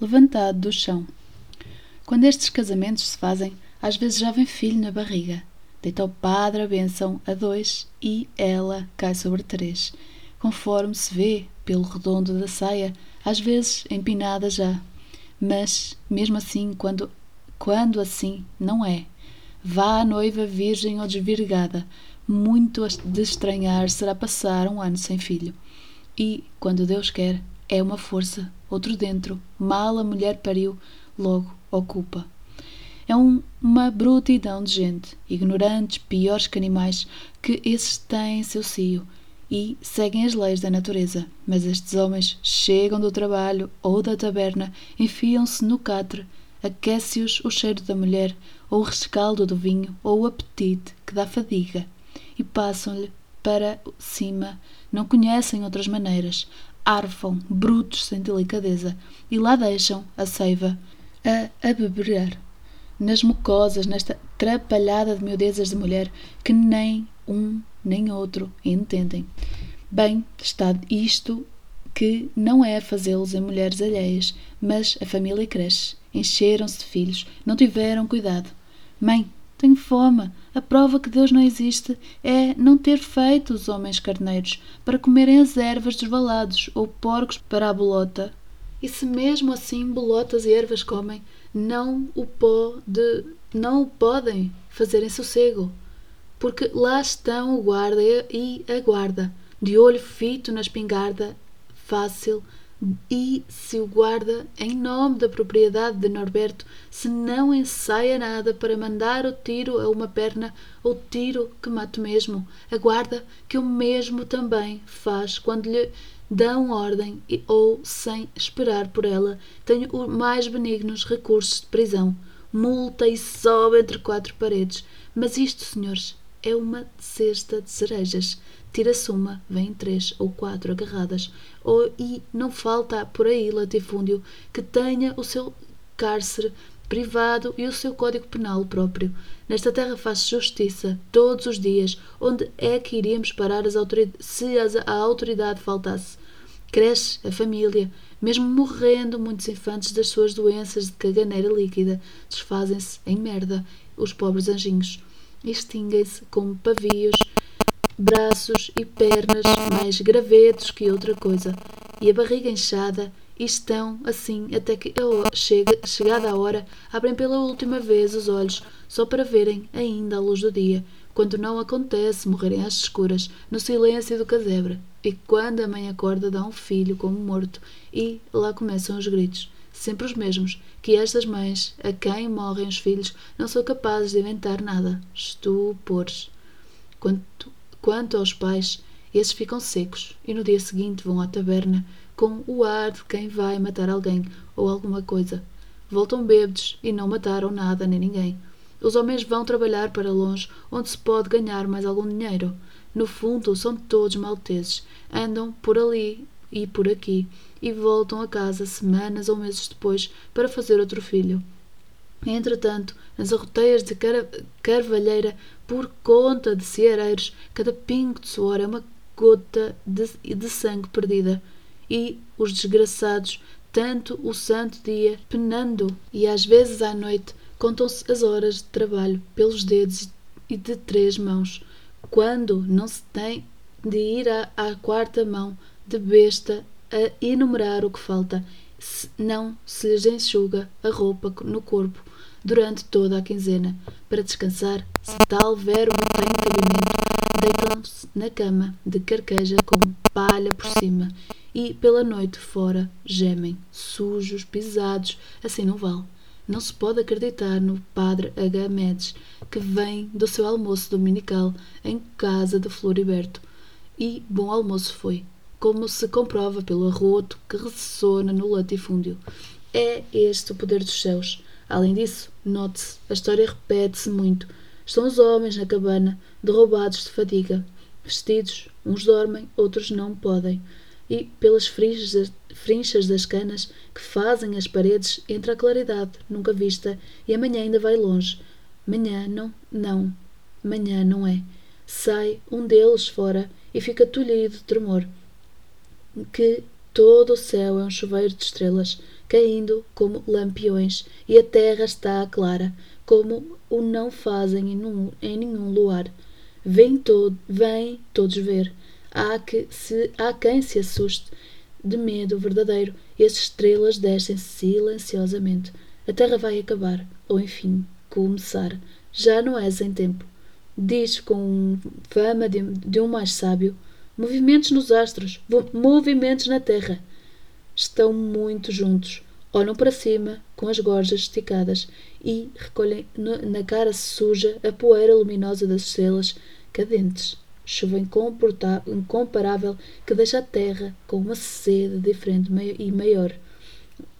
levantado do chão. Quando estes casamentos se fazem, às vezes já vem filho na barriga. Deita o padre a bênção a dois e ela cai sobre três, conforme se vê pelo redondo da saia, às vezes empinada já. Mas, mesmo assim, quando, quando assim não é, vá a noiva virgem ou desvirgada, muito de estranhar será passar um ano sem filho. E, quando Deus quer, é uma força, outro dentro, mal a mulher pariu, logo ocupa. É um, uma brutidão de gente, ignorantes, piores que animais, que esses têm seu cio e seguem as leis da natureza. Mas estes homens chegam do trabalho ou da taberna, enfiam-se no catre, aquece-os o cheiro da mulher, ou o rescaldo do vinho, ou o apetite que dá fadiga, e passam-lhe para cima, não conhecem outras maneiras, arfam, brutos sem delicadeza, e lá deixam a seiva a, a beber nas mucosas, nesta trapalhada de miudezas de mulher que nem um nem outro entendem. Bem, está isto que não é fazê-los em mulheres alheias, mas a família cresce. Encheram-se de filhos, não tiveram cuidado. Mãe, tenho fome. A prova que Deus não existe é não ter feito os homens carneiros para comerem as ervas dos valados ou porcos para a bolota. E se mesmo assim bolotas e ervas comem, não o pode, não o podem fazer em sossego, porque lá estão o guarda e a guarda, de olho fito na espingarda, fácil, e se o guarda, em nome da propriedade de Norberto, se não ensaia nada para mandar o tiro a uma perna, ou tiro que mate mesmo, aguarda que o mesmo também faz quando lhe dão ordem ou, sem esperar por ela, tenho os mais benignos recursos de prisão, multa e sobe entre quatro paredes. Mas isto, senhores, é uma cesta de cerejas. Tira-se uma, vêm três ou quatro agarradas, ou, e não falta por aí latifúndio que tenha o seu cárcere privado e o seu código penal próprio. Nesta terra faz-se justiça todos os dias. Onde é que iríamos parar as se a autoridade faltasse? Cresce a família, mesmo morrendo muitos infantes das suas doenças de caganeira líquida, desfazem-se em merda os pobres anjinhos. Extinguem-se como pavios, braços e pernas mais gravetos que outra coisa, e a barriga inchada e estão assim até que chega, chegada a hora abrem pela última vez os olhos só para verem ainda a luz do dia quando não acontece morrerem às escuras no silêncio do casebre e quando a mãe acorda dá um filho como morto e lá começam os gritos sempre os mesmos que estas mães a quem morrem os filhos não são capazes de inventar nada estupores. Quanto, quanto aos pais esses ficam secos e no dia seguinte vão à taberna com o ar de quem vai matar alguém ou alguma coisa. Voltam bêbados e não mataram nada nem ninguém. Os homens vão trabalhar para longe, onde se pode ganhar mais algum dinheiro. No fundo, são todos malteses. Andam por ali e por aqui e voltam a casa semanas ou meses depois para fazer outro filho. Entretanto, nas arroteias de carvalheira, por conta de ceareiros, cada pingo de suor é uma gota de, de sangue perdida. E os desgraçados, tanto o santo dia, penando, e às vezes à noite, contam-se as horas de trabalho pelos dedos e de três mãos, quando não se tem de ir à, à quarta mão de besta a enumerar o que falta, se não se lhes enxuga a roupa no corpo durante toda a quinzena. Para descansar, se tal verbo tem cabimento, deitam-se na cama de carqueja com palha por cima e pela noite fora gemem, sujos, pisados, assim não vale. Não se pode acreditar no padre H. Mendes, que vem do seu almoço dominical em casa de Floriberto. E bom almoço foi, como se comprova pelo arroto que ressona no latifúndio. É este o poder dos céus. Além disso, note-se, a história repete-se muito. Estão os homens na cabana, derrubados de fadiga. Vestidos, uns dormem, outros não podem e pelas frinchas das canas que fazem as paredes entra a claridade nunca vista e amanhã ainda vai longe. Manhã não, não, manhã não é. Sai um deles fora e fica tolhido de tremor. Que todo o céu é um chuveiro de estrelas caindo como lampiões, e a terra está clara, como o não fazem em, em nenhum luar. Vem, todo, vem todos ver. Há, que se, há quem se assuste de medo verdadeiro, e as estrelas descem silenciosamente. A terra vai acabar, ou enfim, começar. Já não és em tempo. Diz com fama de, de um mais sábio: movimentos nos astros, movimentos na terra. Estão muito juntos olham para cima com as gorjas esticadas e recolhem na cara suja a poeira luminosa das estrelas cadentes. Chuva incomparável que deixa a terra com uma sede diferente e maior.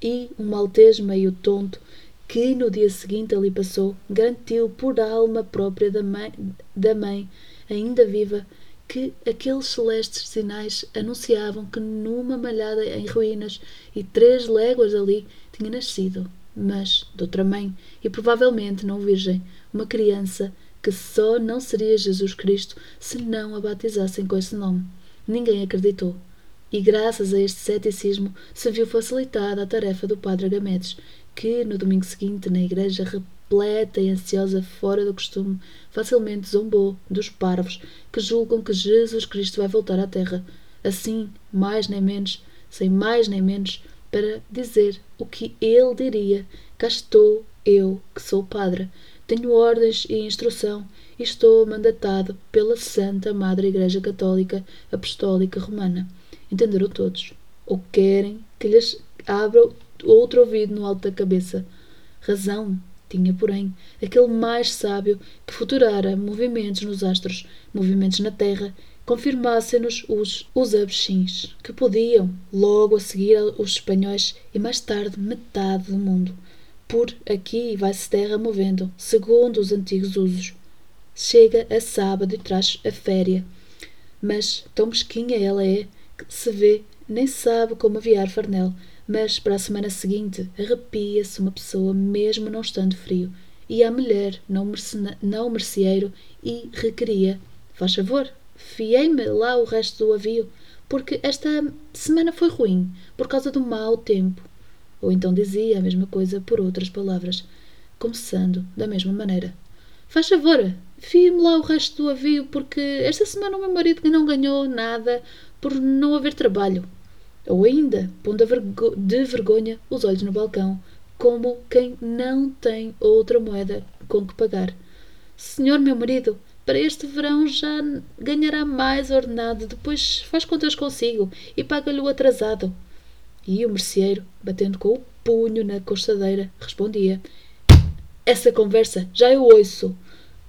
E um maltês meio tonto que no dia seguinte ali passou garantiu por alma própria da mãe, da mãe ainda viva que aqueles celestes sinais anunciavam que numa malhada em ruínas e três léguas ali tinha nascido, mas de outra mãe e provavelmente não virgem, uma criança que só não seria Jesus Cristo se não a batizassem com esse nome. Ninguém acreditou. E graças a este ceticismo se viu facilitada a tarefa do padre Agamedes, que no domingo seguinte, na igreja repleta e ansiosa fora do costume, facilmente zombou dos parvos que julgam que Jesus Cristo vai voltar à terra, assim, mais nem menos, sem mais nem menos, para dizer o que ele diria: Cá estou eu, que sou padre, tenho ordens e instrução e estou mandatado pela Santa Madre Igreja Católica Apostólica Romana. Entenderam todos? Ou querem que lhes abra outro ouvido no alto da cabeça? Razão tinha, porém, aquele mais sábio que futurara movimentos nos astros, movimentos na terra, confirmassem-nos os, os abexins, que podiam, logo a seguir os espanhóis e mais tarde metade do mundo. Por aqui vai-se terra movendo, segundo os antigos usos. Chega a sábado e traz a féria. Mas tão mesquinha ela é que se vê, nem sabe como aviar farnel, mas para a semana seguinte arrepia-se uma pessoa, mesmo não estando frio, e a mulher, não, não merceeiro, e requeria: Faz favor, fiei-me lá o resto do avio, porque esta semana foi ruim, por causa do mau tempo. Ou então dizia a mesma coisa por outras palavras, começando da mesma maneira: Faz favor, fie-me lá o resto do avio, porque esta semana o meu marido não ganhou nada por não haver trabalho ou ainda pondo de vergonha os olhos no balcão, como quem não tem outra moeda com que pagar. Senhor meu marido, para este verão já ganhará mais ordenado, depois faz contas consigo e paga-lhe o atrasado. E o merceeiro, batendo com o punho na costadeira, respondia: Essa conversa já eu ouço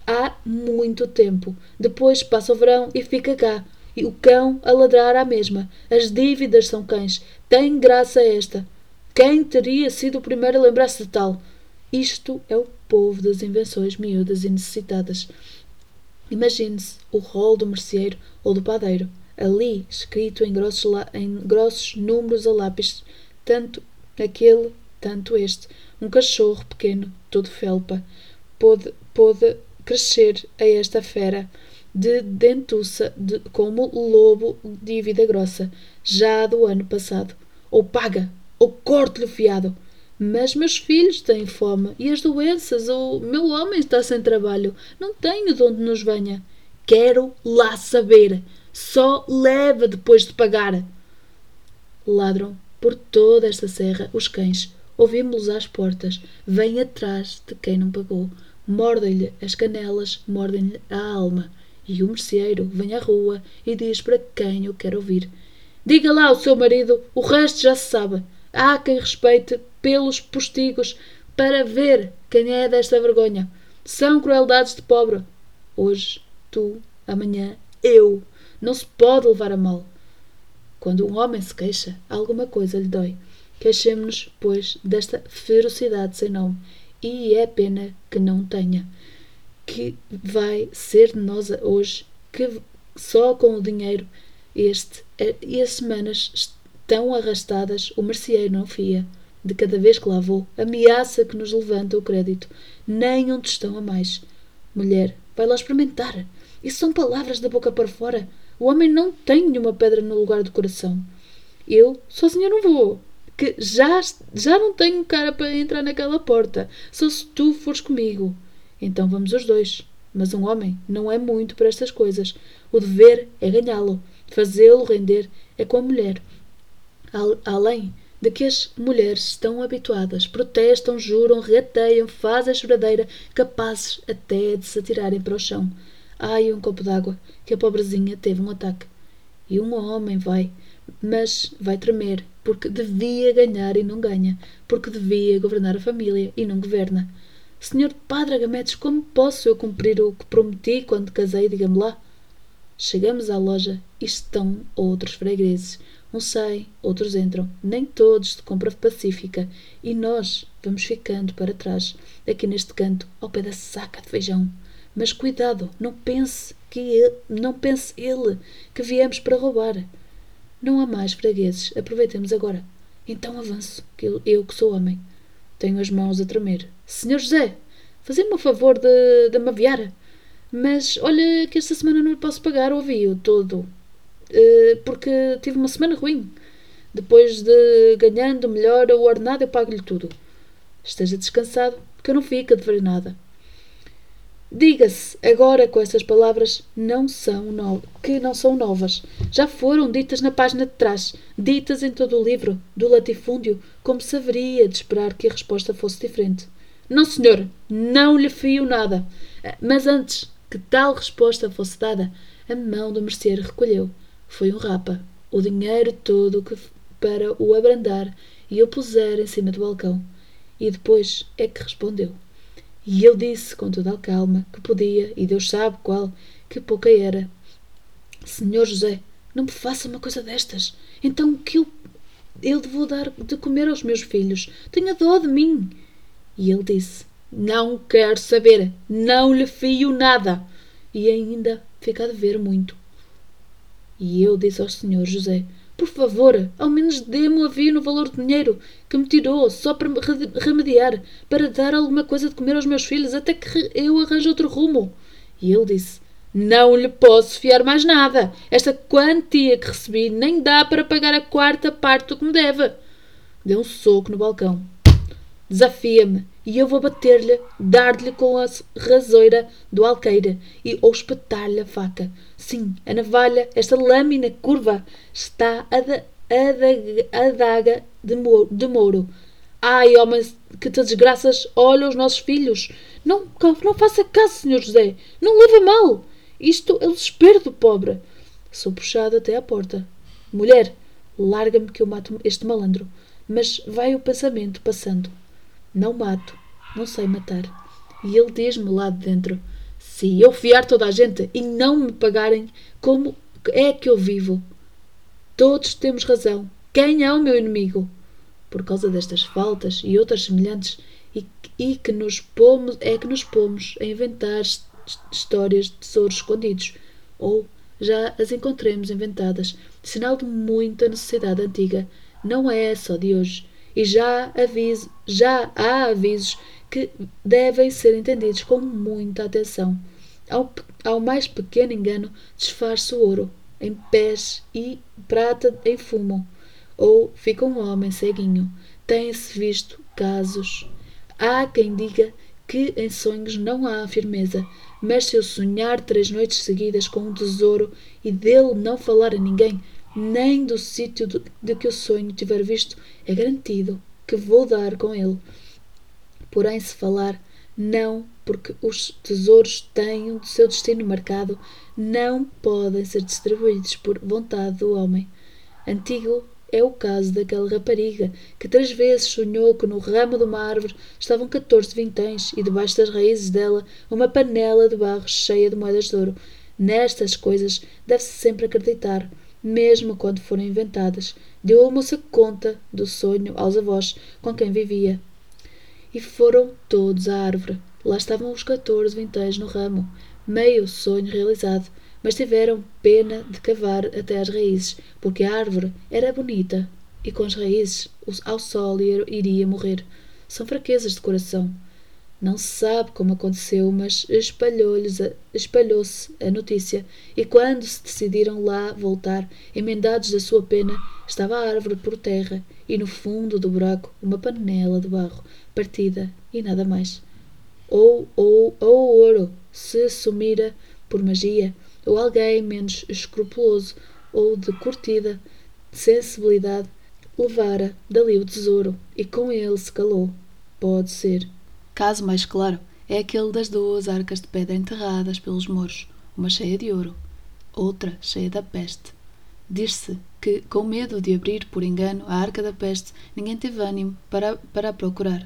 há muito tempo. Depois passa o verão e fica cá e o cão a ladrar à mesma. As dívidas são cães. Tem graça esta. Quem teria sido o primeiro a lembrar-se de tal? Isto é o povo das invenções miúdas e necessitadas. Imagine-se o rol do merceeiro ou do padeiro, ali escrito em grossos, em grossos números a lápis, tanto aquele, tanto este. Um cachorro pequeno, todo felpa, pôde, pôde crescer a esta fera de dentuça de, como lobo de vida grossa, já do ano passado. Ou paga, ou corte-lhe o fiado. Mas meus filhos têm fome e as doenças, ou meu homem está sem trabalho. Não tenho de onde nos venha. Quero lá saber. Só leva depois de pagar. Ladram por toda esta serra os cães. Ouvimos-los às portas. Vêm atrás de quem não pagou. Mordem-lhe as canelas, mordem-lhe a alma. E o merceeiro vem à rua e diz para quem eu quero ouvir: Diga lá ao seu marido, o resto já se sabe. Há quem respeite pelos postigos para ver quem é desta vergonha. São crueldades de pobre. Hoje, tu, amanhã, eu. Não se pode levar a mal. Quando um homem se queixa, alguma coisa lhe dói. Queixemos-nos, pois, desta ferocidade sem nome, e é pena que não tenha que vai ser de nós hoje, que só com o dinheiro este e as semanas tão arrastadas o merceeiro não fia. De cada vez que lá vou, ameaça que nos levanta o crédito. Nem um tostão a mais. Mulher, vai lá experimentar. Isso são palavras da boca para fora. O homem não tem nenhuma pedra no lugar do coração. Eu, sozinha, não vou. que já, já não tenho cara para entrar naquela porta, só se tu fores comigo. Então vamos os dois. Mas um homem não é muito para estas coisas. O dever é ganhá-lo. Fazê-lo render é com a mulher. Além de que as mulheres estão habituadas, protestam, juram, regateiam, fazem a choradeira, capazes até de se atirarem para o chão. Ai, um copo d'água, que a pobrezinha teve um ataque. E um homem vai, mas vai tremer, porque devia ganhar e não ganha, porque devia governar a família e não governa. Senhor Padre Agamedes, como posso eu cumprir o que prometi quando casei, diga-me lá? Chegamos à loja e estão outros fregueses, Uns saem, outros entram, nem todos de compra pacífica, e nós vamos ficando para trás, aqui neste canto, ao pé da saca de feijão. Mas cuidado, não pense que ele, não pense ele que viemos para roubar. Não há mais fregueses, aproveitemos agora. Então avanço, que eu, eu que sou homem. Tenho as mãos a tremer. Senhor José, fazei-me o favor de, de me aviar. Mas olha que esta semana não lhe posso pagar o avião todo. Eh, porque tive uma semana ruim. Depois de ganhando melhor o ordenado, eu pago-lhe tudo. Esteja descansado, que eu não fico a dever nada. Diga-se agora com essas palavras não são no... que não são novas. Já foram ditas na página de trás, ditas em todo o livro, do latifúndio, como se haveria de esperar que a resposta fosse diferente. Não, senhor, não lhe fio nada. Mas antes que tal resposta fosse dada, a mão do merceeiro recolheu foi um rapa, o dinheiro todo que para o abrandar e o puser em cima do balcão. E depois é que respondeu. E eu disse com toda a calma que podia, e Deus sabe qual, que pouca era. Senhor José, não me faça uma coisa destas. Então que eu, eu vou dar de comer aos meus filhos? Tenha dó de mim. E ele disse: Não quero saber, não lhe fio nada. E ainda fica a dever muito. E eu disse ao senhor José: Por favor, ao menos dê-me o avião no valor de dinheiro que me tirou só para me remediar, para dar alguma coisa de comer aos meus filhos até que eu arranje outro rumo. E ele disse: Não lhe posso fiar mais nada. Esta quantia que recebi nem dá para pagar a quarta parte do que me deve. Deu um soco no balcão. Desafia-me e eu vou bater-lhe, dar-lhe com a rasoira do alqueire e ou espetar-lhe a faca. Sim, a navalha, esta lâmina curva, está a, da, a, da, a daga de, de Mouro. Ai, homens, que te desgraças, olha os nossos filhos. Não, não faça caso, senhor José. Não leva mal. Isto é o desespero do pobre. Sou puxado até à porta. Mulher, larga-me que eu mato este malandro. Mas vai o pensamento passando. Não mato, não sei matar. E ele diz-me lá de dentro: se eu fiar toda a gente e não me pagarem, como é que eu vivo? Todos temos razão. Quem é o meu inimigo? Por causa destas faltas e outras semelhantes, e, e que nos pomos, é que nos pomos a inventar histórias de tesouros escondidos, ou já as encontremos inventadas, sinal de muita necessidade antiga. Não é só de hoje e já, aviso, já há avisos que devem ser entendidos com muita atenção. Ao, ao mais pequeno engano, disfarça o ouro em pés e prata em fumo, ou fica um homem ceguinho. Tem-se visto casos. Há quem diga que em sonhos não há firmeza, mas se eu sonhar três noites seguidas com um tesouro e dele não falar a ninguém, nem do sítio de que o sonho tiver visto, é garantido que vou dar com ele. Porém, se falar, não, porque os tesouros têm o seu destino marcado, não podem ser distribuídos por vontade do homem. Antigo é o caso daquela rapariga que três vezes sonhou que no ramo de uma árvore estavam quatorze vinténs e debaixo das raízes dela uma panela de barro cheia de moedas de ouro. Nestas coisas deve-se sempre acreditar, mesmo quando foram inventadas, deu a moça conta do sonho aos avós com quem vivia. E foram todos à árvore. Lá estavam os quatorze vinténs no ramo, meio sonho realizado, mas tiveram pena de cavar até às raízes, porque a árvore era bonita e com as raízes ao sol iria morrer. São fraquezas de coração. Não se sabe como aconteceu, mas espalhou-se espalhou a notícia, e quando se decidiram lá voltar, emendados da sua pena, estava a árvore por terra, e no fundo do buraco uma panela de barro, partida, e nada mais. Ou, ou, ou ouro se sumira por magia, ou alguém menos escrupuloso ou de curtida sensibilidade levara dali o tesouro e com ele se calou. Pode ser. Caso mais claro é aquele das duas arcas de pedra enterradas pelos mouros, uma cheia de ouro, outra cheia da peste. Diz-se que, com medo de abrir por engano a arca da peste, ninguém teve ânimo para, para a procurar.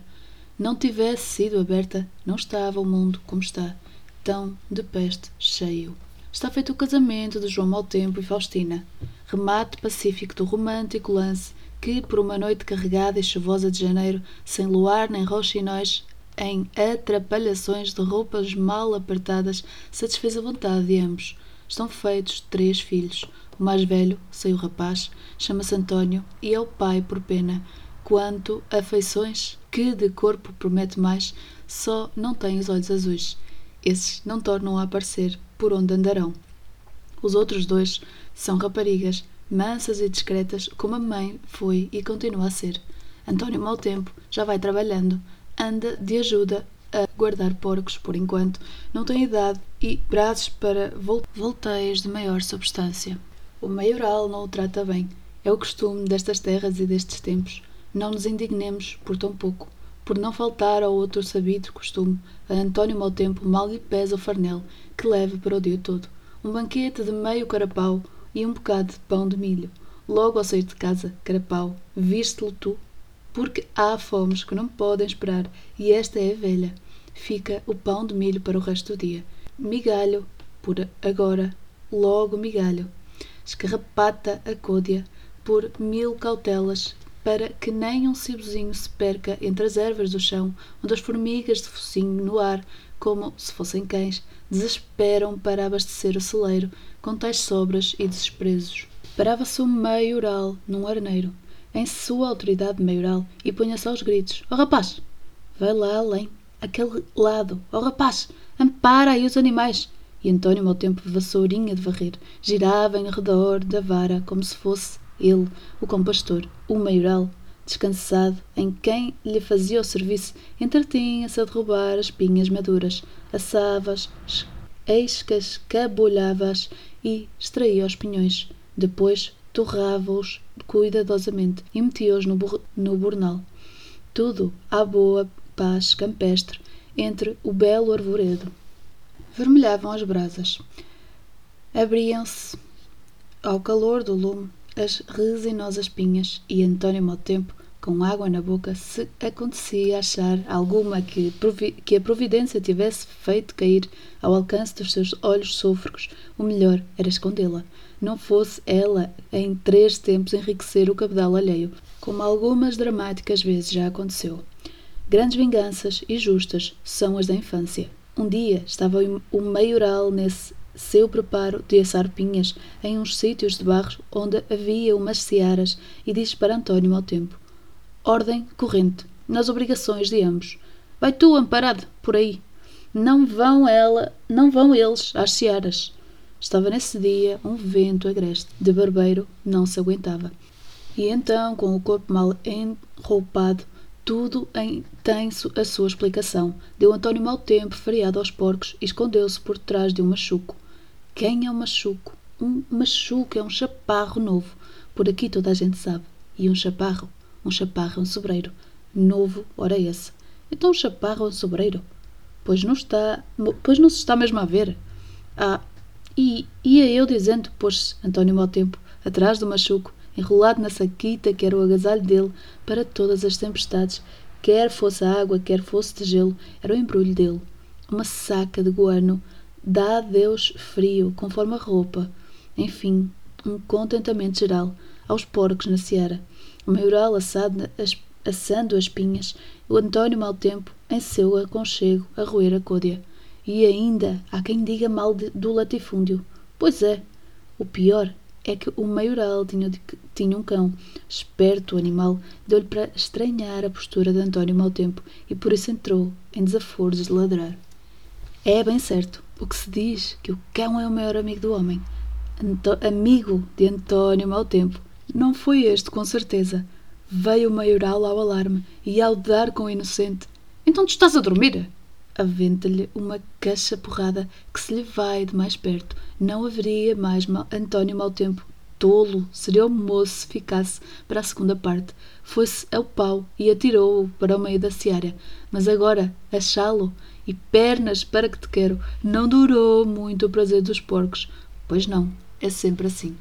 Não tivesse sido aberta, não estava o mundo como está, tão de peste cheio. Está feito o casamento de João Maltempo e Faustina, remate pacífico do romântico lance que, por uma noite carregada e chuvosa de janeiro, sem luar nem roxinóis, em atrapalhações de roupas mal apertadas, satisfez a vontade de ambos. Estão feitos três filhos. O mais velho, sei o rapaz, chama-se António e é o pai por pena. Quanto a feições, que de corpo promete mais, só não tem os olhos azuis. Esses não tornam a aparecer por onde andarão. Os outros dois são raparigas, mansas e discretas, como a mãe foi e continua a ser. António Mau Tempo já vai trabalhando, anda de ajuda a guardar porcos por enquanto, não tem idade e braços para volteios de maior substância. O maioral não o trata bem. É o costume destas terras e destes tempos. Não nos indignemos por tão pouco. Por não faltar ao outro sabido costume, a António Mau Tempo mal lhe pesa o farnel que leva para o dia todo. Um banquete de meio carapau e um bocado de pão de milho. Logo ao sair de casa, carapau, viste-lo tu porque há fomes que não podem esperar e esta é velha. Fica o pão de milho para o resto do dia. Migalho, por agora, logo migalho. Escarrapata a côdea, por mil cautelas, para que nem um cibozinho se perca entre as ervas do chão, onde as formigas de focinho no ar, como se fossem cães, desesperam para abastecer o celeiro com tais sobras e desprezos. Parava-se o maioral num arneiro, em sua autoridade maioral, e punha-se aos gritos: Ó oh, rapaz, vai lá além, aquele lado, ó oh, rapaz, ampara aí os animais. E António, ao tempo vassourinha de varrer, girava em redor da vara como se fosse ele, o compastor, o maioral, descansado, em quem lhe fazia o serviço, entretinha-se a derrubar as pinhas maduras, assava-as, escascabulhava-as e extraía os pinhões. Depois torrava-os cuidadosamente e metia-os no, no. Tudo à boa paz campestre entre o belo arvoredo. Vermelhavam as brasas. Abriam-se ao calor do lume as resinosas pinhas e António mau tempo com água na boca, se acontecia achar alguma que, que a providência tivesse feito cair ao alcance dos seus olhos sôfregos, o melhor era escondê-la. Não fosse ela, em três tempos, enriquecer o cabedal alheio, como algumas dramáticas vezes já aconteceu. Grandes vinganças e justas são as da infância. Um dia estava o maioral nesse seu preparo de assar pinhas em uns sítios de barros onde havia umas searas e disse para António mau tempo ordem corrente nas obrigações de ambos vai tu amparado por aí não vão ela não vão eles às searas estava nesse dia um vento agreste de barbeiro não se aguentava e então com o corpo mal enroupado tudo em, tem a sua explicação. Deu António mau tempo, feriado aos porcos, e escondeu-se por trás de um machuco. Quem é um machuco? Um machuco é um chaparro novo. Por aqui toda a gente sabe. E um chaparro? Um chaparro é um sobreiro. Novo, ora esse. Então um chaparro é um sobreiro? Pois não está. Pois não se está mesmo a ver. Ah, e ia eu dizendo, pôs António mau tempo, atrás do machuco, enrolado na saquita que era o agasalho dele para todas as tempestades, quer fosse água, quer fosse de gelo, era o embrulho dele. Uma saca de guano dá a Deus frio, conforme a roupa. Enfim, um contentamento geral aos porcos na seara. O maioral assado, as, assando as pinhas, o António mau tempo em seu aconchego a roer a côdea. E ainda há quem diga mal de, do latifúndio. Pois é, o pior é que o maioral tinha, tinha um cão. Esperto o animal, deu-lhe para estranhar a postura de António mau tempo e por isso entrou em desaforos de ladrar. É bem certo o que se diz que o cão é o maior amigo do homem. Anto amigo de António mau tempo. Não foi este, com certeza. Veio o maioral ao alarme e ao dar com o inocente. Então tu estás a dormir? aventa-lhe uma caixa porrada que se lhe vai de mais perto. Não haveria mais António mau tempo. Tolo seria o moço se ficasse para a segunda parte. Foi-se ao pau e atirou-o para o meio da seara. Mas agora, achá-lo e pernas para que te quero, não durou muito o prazer dos porcos. Pois não, é sempre assim.